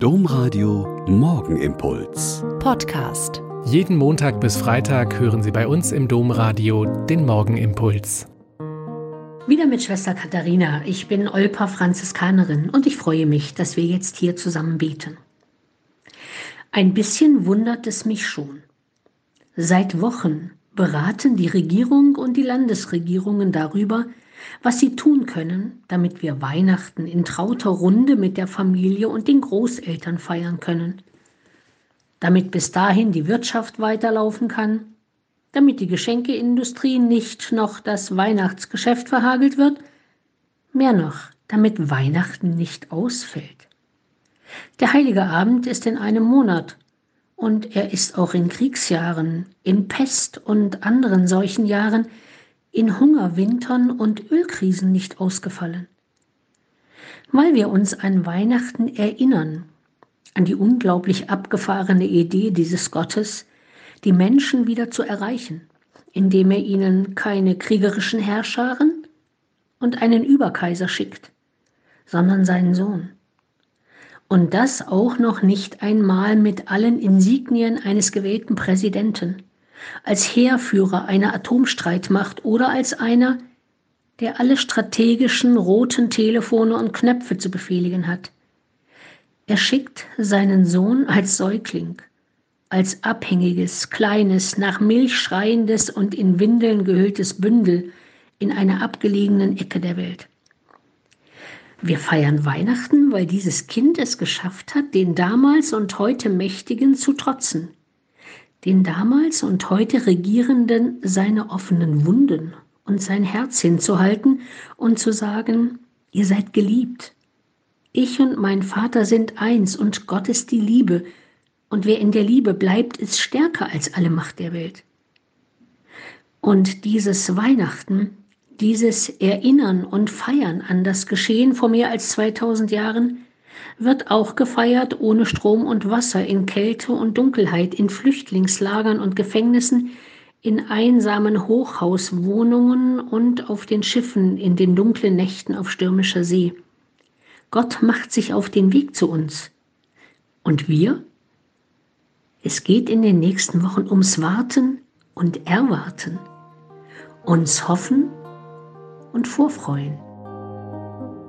Domradio Morgenimpuls. Podcast. Jeden Montag bis Freitag hören Sie bei uns im Domradio den Morgenimpuls. Wieder mit Schwester Katharina. Ich bin Olpa Franziskanerin und ich freue mich, dass wir jetzt hier zusammen beten. Ein bisschen wundert es mich schon. Seit Wochen beraten die Regierung und die Landesregierungen darüber, was sie tun können, damit wir Weihnachten in trauter Runde mit der Familie und den Großeltern feiern können, damit bis dahin die Wirtschaft weiterlaufen kann, damit die Geschenkeindustrie nicht noch das Weihnachtsgeschäft verhagelt wird, mehr noch, damit Weihnachten nicht ausfällt. Der heilige Abend ist in einem Monat. Und er ist auch in Kriegsjahren, in Pest und anderen solchen Jahren in Hungerwintern und Ölkrisen nicht ausgefallen. Weil wir uns an Weihnachten erinnern, an die unglaublich abgefahrene Idee dieses Gottes, die Menschen wieder zu erreichen, indem er ihnen keine kriegerischen Herrscharen und einen Überkaiser schickt, sondern seinen Sohn. Und das auch noch nicht einmal mit allen Insignien eines gewählten Präsidenten, als Heerführer einer Atomstreitmacht oder als einer, der alle strategischen roten Telefone und Knöpfe zu befehligen hat. Er schickt seinen Sohn als Säugling, als abhängiges, kleines, nach Milch schreiendes und in Windeln gehülltes Bündel in einer abgelegenen Ecke der Welt. Wir feiern Weihnachten, weil dieses Kind es geschafft hat, den damals und heute Mächtigen zu trotzen, den damals und heute Regierenden seine offenen Wunden und sein Herz hinzuhalten und zu sagen, ihr seid geliebt. Ich und mein Vater sind eins und Gott ist die Liebe, und wer in der Liebe bleibt, ist stärker als alle Macht der Welt. Und dieses Weihnachten, dieses Erinnern und Feiern an das Geschehen vor mehr als 2000 Jahren, wird auch gefeiert ohne Strom und Wasser, in Kälte und Dunkelheit, in Flüchtlingslagern und Gefängnissen, in einsamen Hochhauswohnungen und auf den Schiffen in den dunklen Nächten auf stürmischer See. Gott macht sich auf den Weg zu uns. Und wir? Es geht in den nächsten Wochen ums Warten und Erwarten, uns hoffen und vorfreuen.